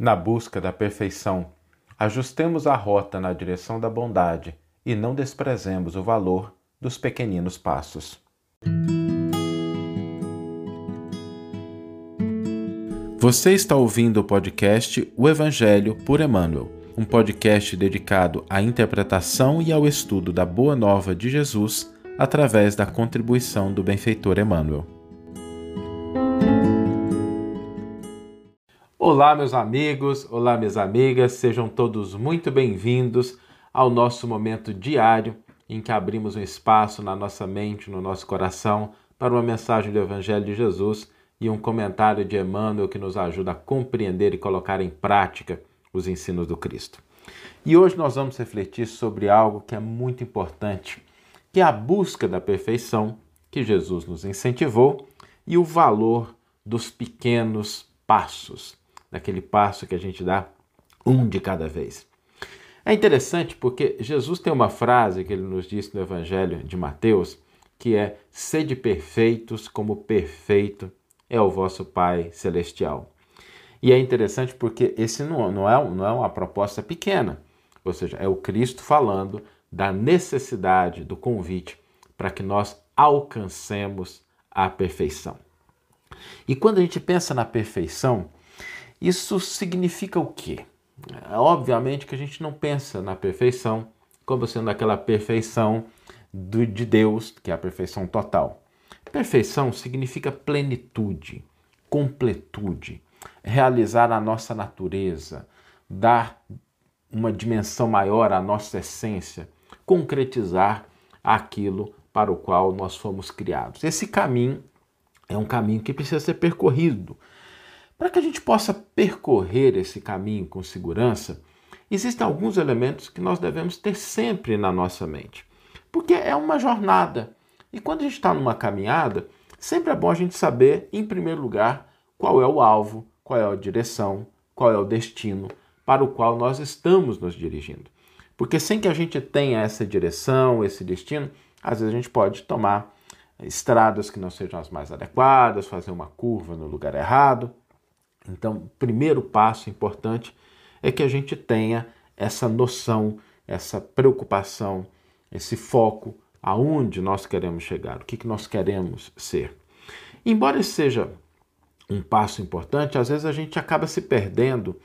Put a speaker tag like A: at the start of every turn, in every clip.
A: Na busca da perfeição, ajustemos a rota na direção da bondade e não desprezemos o valor dos pequeninos passos. Você está ouvindo o podcast O Evangelho por Emmanuel, um podcast dedicado à interpretação e ao estudo da Boa Nova de Jesus através da contribuição do benfeitor Emmanuel. Olá, meus amigos, olá, minhas amigas, sejam todos muito bem-vindos ao nosso momento diário em que abrimos um espaço na nossa mente, no nosso coração, para uma mensagem do Evangelho de Jesus e um comentário de Emmanuel que nos ajuda a compreender e colocar em prática os ensinos do Cristo. E hoje nós vamos refletir sobre algo que é muito importante, que é a busca da perfeição que Jesus nos incentivou e o valor dos pequenos passos, daquele passo que a gente dá um de cada vez. É interessante porque Jesus tem uma frase que ele nos disse no Evangelho de Mateus, que é: Sede perfeitos como perfeito é o vosso Pai Celestial. E é interessante porque esse não, não, é, não é uma proposta pequena, ou seja, é o Cristo falando da necessidade do convite para que nós alcancemos a perfeição. E quando a gente pensa na perfeição, isso significa o quê? É, obviamente que a gente não pensa na perfeição como sendo aquela perfeição do, de Deus, que é a perfeição total. Perfeição significa plenitude, completude, realizar a nossa natureza, dar uma dimensão maior à nossa essência, concretizar aquilo para o qual nós fomos criados. Esse caminho é um caminho que precisa ser percorrido. Para que a gente possa percorrer esse caminho com segurança, existem alguns elementos que nós devemos ter sempre na nossa mente, porque é uma jornada. E quando a gente está numa caminhada, sempre é bom a gente saber, em primeiro lugar, qual é o alvo, qual é a direção, qual é o destino para o qual nós estamos nos dirigindo. Porque sem que a gente tenha essa direção, esse destino, às vezes a gente pode tomar estradas que não sejam as mais adequadas, fazer uma curva no lugar errado. Então, o primeiro passo importante é que a gente tenha essa noção, essa preocupação, esse foco aonde nós queremos chegar, o que, que nós queremos ser. Embora seja um passo importante, às vezes a gente acaba se perdendo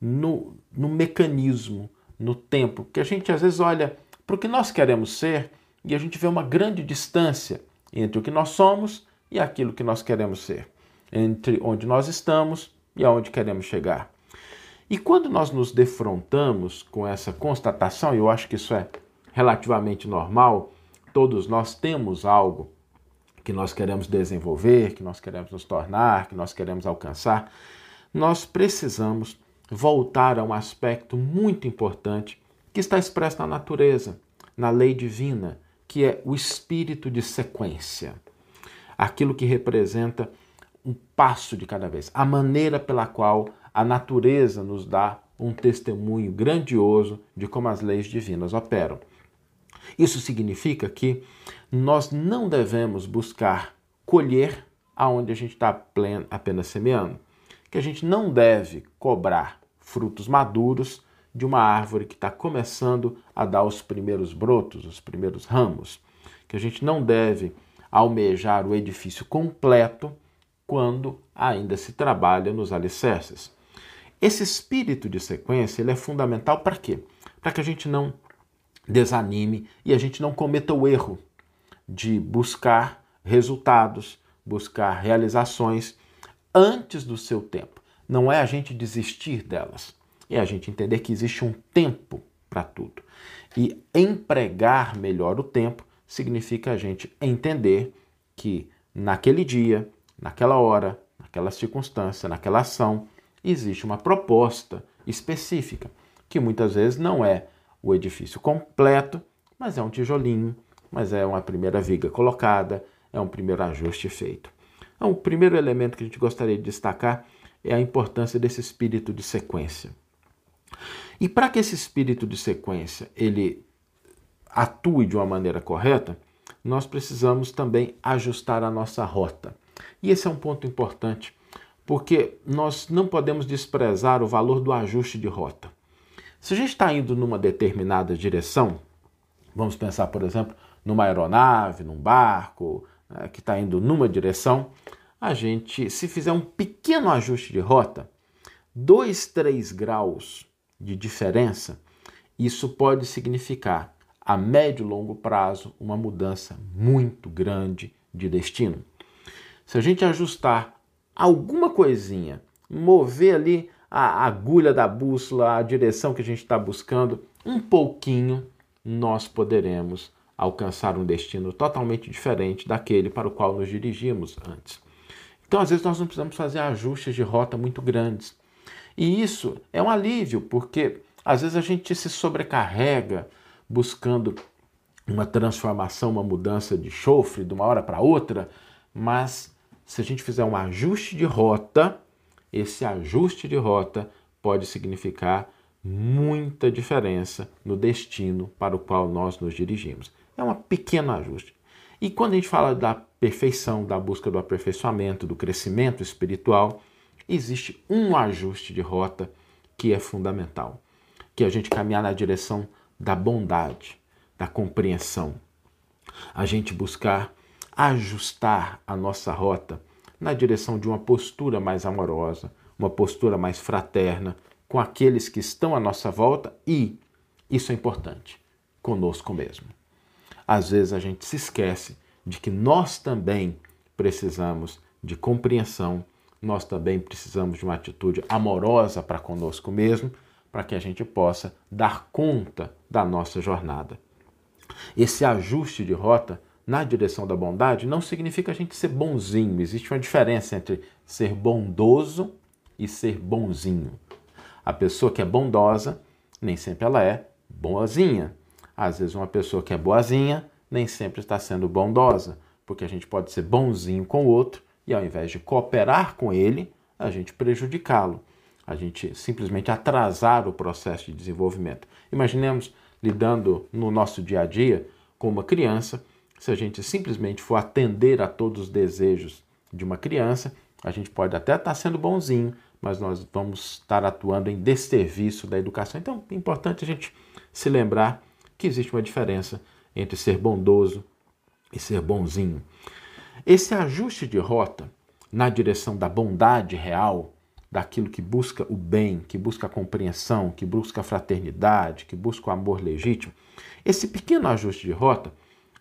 A: no, no mecanismo, no tempo, porque a gente às vezes olha para o que nós queremos ser e a gente vê uma grande distância entre o que nós somos e aquilo que nós queremos ser, entre onde nós estamos e aonde queremos chegar. E quando nós nos defrontamos com essa constatação, e eu acho que isso é relativamente normal, todos nós temos algo que nós queremos desenvolver, que nós queremos nos tornar, que nós queremos alcançar, nós precisamos voltar a um aspecto muito importante que está expresso na natureza, na lei divina, que é o espírito de sequência. Aquilo que representa um passo de cada vez, a maneira pela qual a natureza nos dá um testemunho grandioso de como as leis divinas operam. Isso significa que nós não devemos buscar colher aonde a gente está apenas semeando, que a gente não deve cobrar frutos maduros de uma árvore que está começando a dar os primeiros brotos, os primeiros ramos, que a gente não deve almejar o edifício completo quando ainda se trabalha nos alicerces. Esse espírito de sequência ele é fundamental para quê? Para que a gente não desanime e a gente não cometa o erro de buscar resultados, buscar realizações antes do seu tempo. Não é a gente desistir delas, é a gente entender que existe um tempo para tudo. E empregar melhor o tempo significa a gente entender que naquele dia, naquela hora, naquela circunstância, naquela ação, existe uma proposta específica, que muitas vezes não é o edifício completo, mas é um tijolinho, mas é uma primeira viga colocada, é um primeiro ajuste feito. Então, o primeiro elemento que a gente gostaria de destacar é a importância desse espírito de sequência. E para que esse espírito de sequência ele atue de uma maneira correta, nós precisamos também ajustar a nossa rota. E esse é um ponto importante, porque nós não podemos desprezar o valor do ajuste de rota. Se a gente está indo numa determinada direção, vamos pensar, por exemplo, numa aeronave, num barco, né, que está indo numa direção, a gente, se fizer um pequeno ajuste de rota, 2, 3 graus de diferença, isso pode significar a médio e longo prazo uma mudança muito grande de destino. Se a gente ajustar alguma coisinha, mover ali a agulha da bússola, a direção que a gente está buscando, um pouquinho, nós poderemos alcançar um destino totalmente diferente daquele para o qual nos dirigimos antes. Então, às vezes, nós não precisamos fazer ajustes de rota muito grandes. E isso é um alívio, porque às vezes a gente se sobrecarrega buscando uma transformação, uma mudança de chofre de uma hora para outra, mas se a gente fizer um ajuste de rota, esse ajuste de rota pode significar muita diferença no destino para o qual nós nos dirigimos. É um pequeno ajuste. E quando a gente fala da perfeição, da busca do aperfeiçoamento, do crescimento espiritual, existe um ajuste de rota que é fundamental, que é a gente caminhar na direção da bondade, da compreensão, a gente buscar ajustar a nossa rota na direção de uma postura mais amorosa, uma postura mais fraterna com aqueles que estão à nossa volta e, isso é importante, conosco mesmo. Às vezes a gente se esquece de que nós também precisamos de compreensão, nós também precisamos de uma atitude amorosa para conosco mesmo, para que a gente possa dar conta da nossa jornada. Esse ajuste de rota na direção da bondade não significa a gente ser bonzinho. Existe uma diferença entre ser bondoso e ser bonzinho. A pessoa que é bondosa, nem sempre ela é boazinha. Às vezes, uma pessoa que é boazinha nem sempre está sendo bondosa, porque a gente pode ser bonzinho com o outro e, ao invés de cooperar com ele, a gente prejudicá-lo. A gente simplesmente atrasar o processo de desenvolvimento. Imaginemos lidando no nosso dia a dia com uma criança se a gente simplesmente for atender a todos os desejos de uma criança, a gente pode até estar sendo bonzinho, mas nós vamos estar atuando em desserviço da educação. Então, é importante a gente se lembrar que existe uma diferença entre ser bondoso e ser bonzinho. Esse ajuste de rota na direção da bondade real, daquilo que busca o bem, que busca a compreensão, que busca a fraternidade, que busca o amor legítimo, esse pequeno ajuste de rota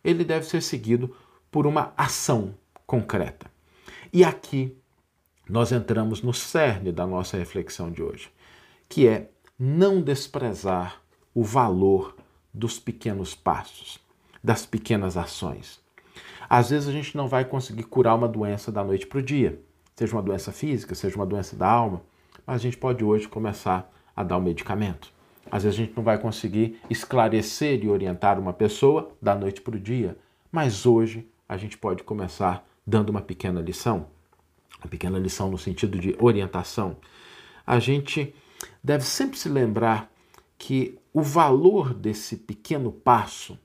A: ele deve ser seguido por uma ação concreta. E aqui nós entramos no cerne da nossa reflexão de hoje, que é não desprezar o valor dos pequenos passos, das pequenas ações. Às vezes a gente não vai conseguir curar uma doença da noite para o dia, seja uma doença física, seja uma doença da alma, mas a gente pode hoje começar a dar o medicamento. Às vezes a gente não vai conseguir esclarecer e orientar uma pessoa da noite para o dia, mas hoje a gente pode começar dando uma pequena lição, uma pequena lição no sentido de orientação. A gente deve sempre se lembrar que o valor desse pequeno passo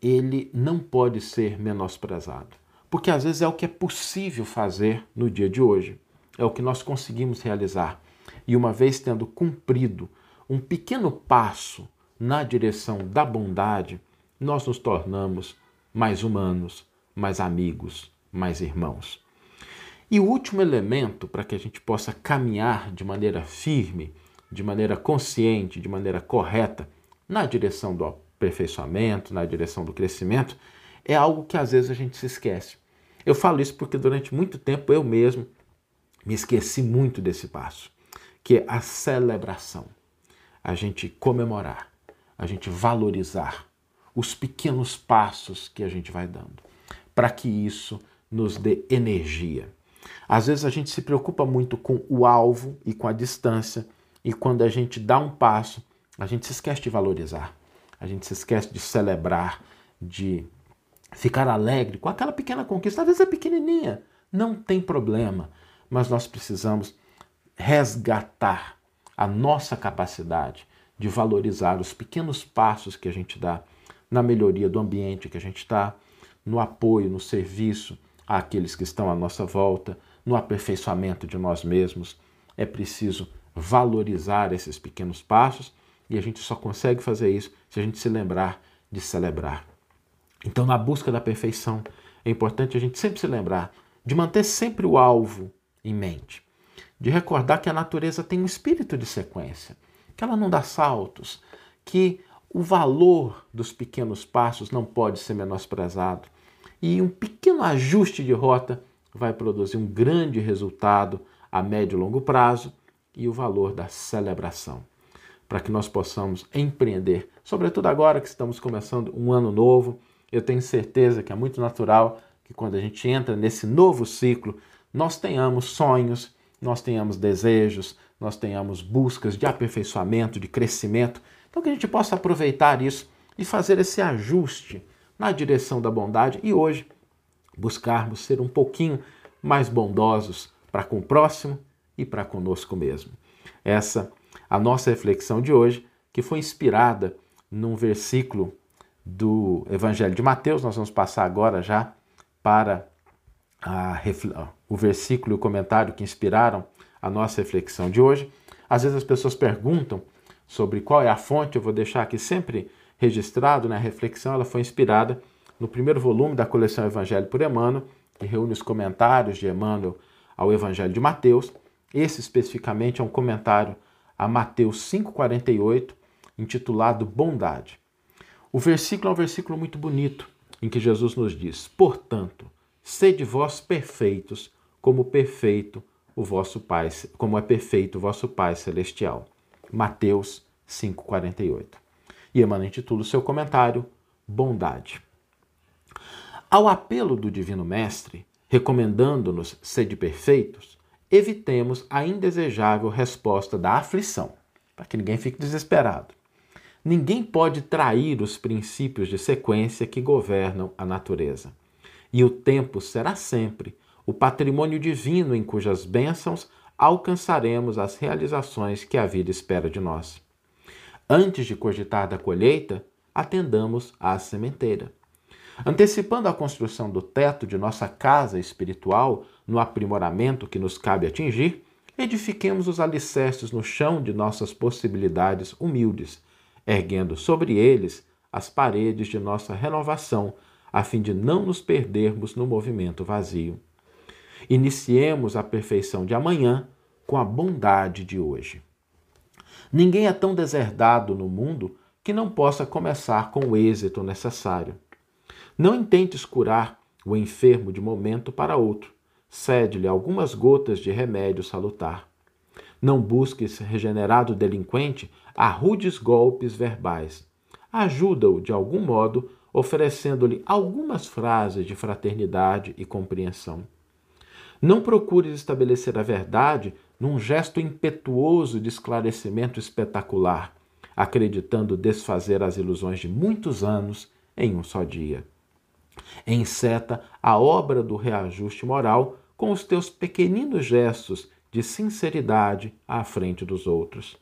A: ele não pode ser menosprezado, porque às vezes é o que é possível fazer no dia de hoje, é o que nós conseguimos realizar. E uma vez tendo cumprido um pequeno passo na direção da bondade, nós nos tornamos mais humanos, mais amigos, mais irmãos. E o último elemento para que a gente possa caminhar de maneira firme, de maneira consciente, de maneira correta, na direção do aperfeiçoamento, na direção do crescimento, é algo que às vezes a gente se esquece. Eu falo isso porque durante muito tempo eu mesmo me esqueci muito desse passo, que é a celebração a gente comemorar, a gente valorizar os pequenos passos que a gente vai dando, para que isso nos dê energia. Às vezes a gente se preocupa muito com o alvo e com a distância, e quando a gente dá um passo, a gente se esquece de valorizar, a gente se esquece de celebrar, de ficar alegre com aquela pequena conquista. Às vezes é pequenininha, não tem problema, mas nós precisamos resgatar a nossa capacidade de valorizar os pequenos passos que a gente dá na melhoria do ambiente que a gente está, no apoio, no serviço àqueles que estão à nossa volta, no aperfeiçoamento de nós mesmos. É preciso valorizar esses pequenos passos e a gente só consegue fazer isso se a gente se lembrar de celebrar. Então, na busca da perfeição, é importante a gente sempre se lembrar de manter sempre o alvo em mente, de recordar que a natureza tem um espírito de sequência, que ela não dá saltos, que o valor dos pequenos passos não pode ser menosprezado e um pequeno ajuste de rota vai produzir um grande resultado a médio e longo prazo e o valor da celebração. Para que nós possamos empreender, sobretudo agora que estamos começando um ano novo, eu tenho certeza que é muito natural que quando a gente entra nesse novo ciclo, nós tenhamos sonhos, nós tenhamos desejos, nós tenhamos buscas de aperfeiçoamento, de crescimento. Então, que a gente possa aproveitar isso e fazer esse ajuste na direção da bondade e hoje buscarmos ser um pouquinho mais bondosos para com o próximo e para conosco mesmo. Essa a nossa reflexão de hoje, que foi inspirada num versículo do Evangelho de Mateus. Nós vamos passar agora já para a, o versículo e o comentário que inspiraram a nossa reflexão de hoje. Às vezes as pessoas perguntam sobre qual é a fonte, eu vou deixar aqui sempre registrado, né? a reflexão ela foi inspirada no primeiro volume da coleção Evangelho por Emmanuel, que reúne os comentários de Emmanuel ao Evangelho de Mateus. Esse especificamente é um comentário a Mateus 5,48, intitulado Bondade. O versículo é um versículo muito bonito, em que Jesus nos diz: Portanto, sede vós perfeitos, como perfeito o vosso Pai, como é perfeito o vosso Pai celestial. Mateus 5:48. E Emmanuel intitula o seu comentário Bondade. Ao apelo do Divino Mestre, recomendando-nos sede perfeitos, evitemos a indesejável resposta da aflição, para que ninguém fique desesperado. Ninguém pode trair os princípios de sequência que governam a natureza. E o tempo será sempre o patrimônio divino em cujas bênçãos alcançaremos as realizações que a vida espera de nós. Antes de cogitar da colheita, atendamos à sementeira. Antecipando a construção do teto de nossa casa espiritual no aprimoramento que nos cabe atingir, edifiquemos os alicerces no chão de nossas possibilidades humildes erguendo sobre eles as paredes de nossa renovação, a fim de não nos perdermos no movimento vazio. Iniciemos a perfeição de amanhã com a bondade de hoje. Ninguém é tão deserdado no mundo que não possa começar com o êxito necessário. Não intentes curar o enfermo de momento para outro. Cede-lhe algumas gotas de remédio salutar. Não busques regenerado delinquente a rudes golpes verbais. Ajuda-o de algum modo, oferecendo-lhe algumas frases de fraternidade e compreensão. Não procures estabelecer a verdade num gesto impetuoso de esclarecimento espetacular, acreditando desfazer as ilusões de muitos anos em um só dia. Enceta a obra do reajuste moral com os teus pequeninos gestos de sinceridade à frente dos outros.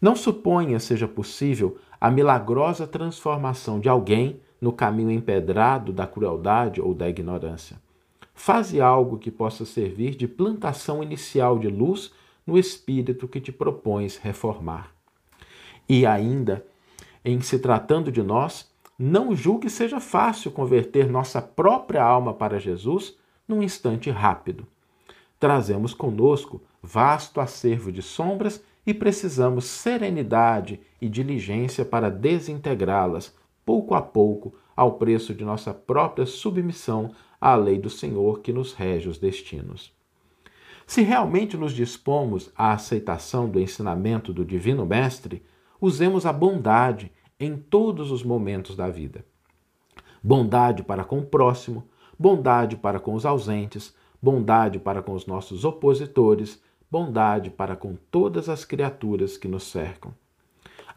A: Não suponha seja possível a milagrosa transformação de alguém no caminho empedrado da crueldade ou da ignorância. Faze algo que possa servir de plantação inicial de luz no espírito que te propões reformar. E ainda, em se tratando de nós, não julgue seja fácil converter nossa própria alma para Jesus num instante rápido. Trazemos conosco vasto acervo de sombras e precisamos serenidade e diligência para desintegrá-las, pouco a pouco, ao preço de nossa própria submissão à lei do Senhor que nos rege os destinos. Se realmente nos dispomos à aceitação do ensinamento do Divino Mestre, usemos a bondade em todos os momentos da vida. Bondade para com o próximo, bondade para com os ausentes, bondade para com os nossos opositores, bondade para com todas as criaturas que nos cercam.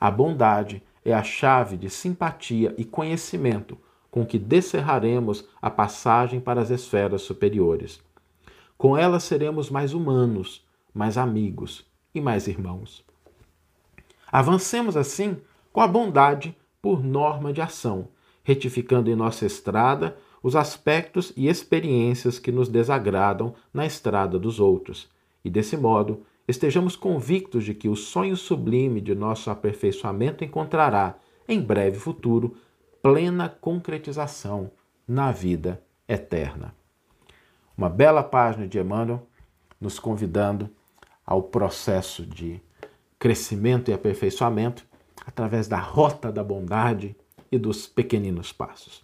A: A bondade é a chave de simpatia e conhecimento com que descerraremos a passagem para as esferas superiores. Com ela seremos mais humanos, mais amigos e mais irmãos. Avancemos assim com a bondade por norma de ação, retificando em nossa estrada os aspectos e experiências que nos desagradam na estrada dos outros, e desse modo estejamos convictos de que o sonho sublime de nosso aperfeiçoamento encontrará, em breve futuro, plena concretização na vida eterna. Uma bela página de Emmanuel nos convidando ao processo de crescimento e aperfeiçoamento através da rota da bondade e dos pequeninos passos.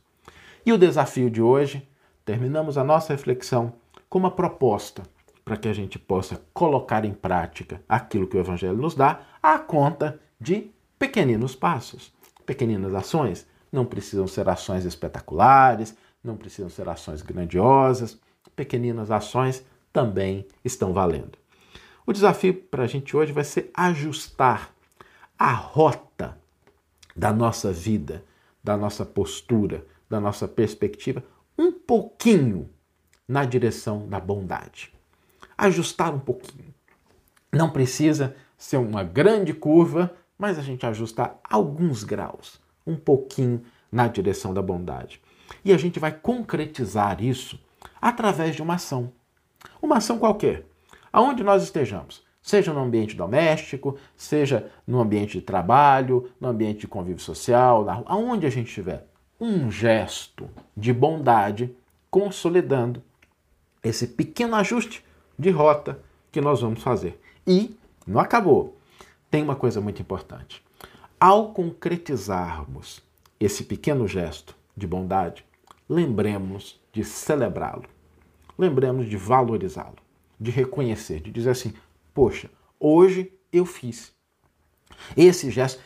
A: E o desafio de hoje, terminamos a nossa reflexão com uma proposta para que a gente possa colocar em prática aquilo que o Evangelho nos dá, à conta de pequeninos passos, pequeninas ações. Não precisam ser ações espetaculares, não precisam ser ações grandiosas, pequeninas ações também estão valendo. O desafio para a gente hoje vai ser ajustar a rota da nossa vida, da nossa postura, da nossa perspectiva, um pouquinho na direção da bondade. Ajustar um pouquinho. Não precisa ser uma grande curva, mas a gente ajustar alguns graus, um pouquinho na direção da bondade. E a gente vai concretizar isso através de uma ação. Uma ação qualquer, aonde nós estejamos seja no ambiente doméstico, seja no ambiente de trabalho, no ambiente de convívio social, na rua, aonde a gente estiver. Um gesto de bondade consolidando esse pequeno ajuste de rota que nós vamos fazer. E não acabou. Tem uma coisa muito importante. Ao concretizarmos esse pequeno gesto de bondade, lembremos de celebrá-lo. Lembremos de valorizá-lo, de reconhecer, de dizer assim: Poxa, hoje eu fiz. Esse gesto,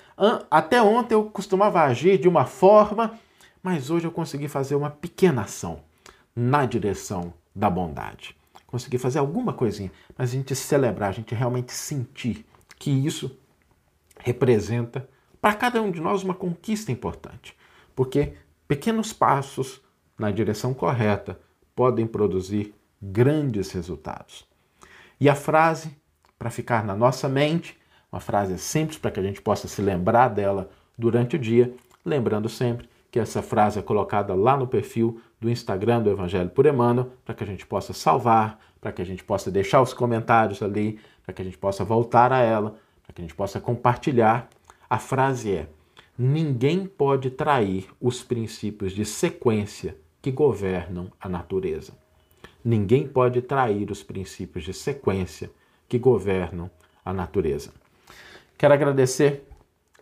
A: até ontem eu costumava agir de uma forma, mas hoje eu consegui fazer uma pequena ação na direção da bondade. Consegui fazer alguma coisinha, mas a gente celebrar, a gente realmente sentir que isso representa para cada um de nós uma conquista importante. Porque pequenos passos na direção correta podem produzir grandes resultados. E a frase para ficar na nossa mente, uma frase simples para que a gente possa se lembrar dela durante o dia, lembrando sempre que essa frase é colocada lá no perfil do Instagram do Evangelho por Emmanuel, para que a gente possa salvar, para que a gente possa deixar os comentários ali, para que a gente possa voltar a ela, para que a gente possa compartilhar. A frase é: Ninguém pode trair os princípios de sequência que governam a natureza. Ninguém pode trair os princípios de sequência que governam a natureza. Quero agradecer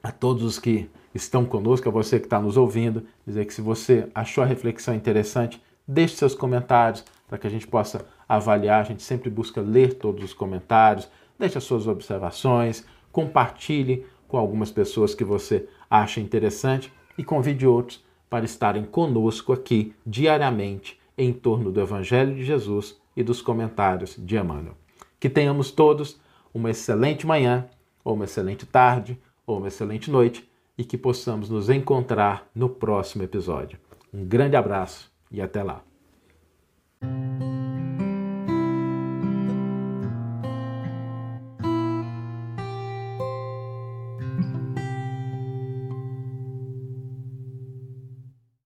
A: a todos os que estão conosco, a você que está nos ouvindo, dizer que se você achou a reflexão interessante, deixe seus comentários para que a gente possa avaliar. A gente sempre busca ler todos os comentários, deixe as suas observações, compartilhe com algumas pessoas que você acha interessante e convide outros para estarem conosco aqui diariamente em torno do Evangelho de Jesus e dos comentários de Emmanuel. Que tenhamos todos uma excelente manhã, ou uma excelente tarde, ou uma excelente noite e que possamos nos encontrar no próximo episódio. Um grande abraço e até lá.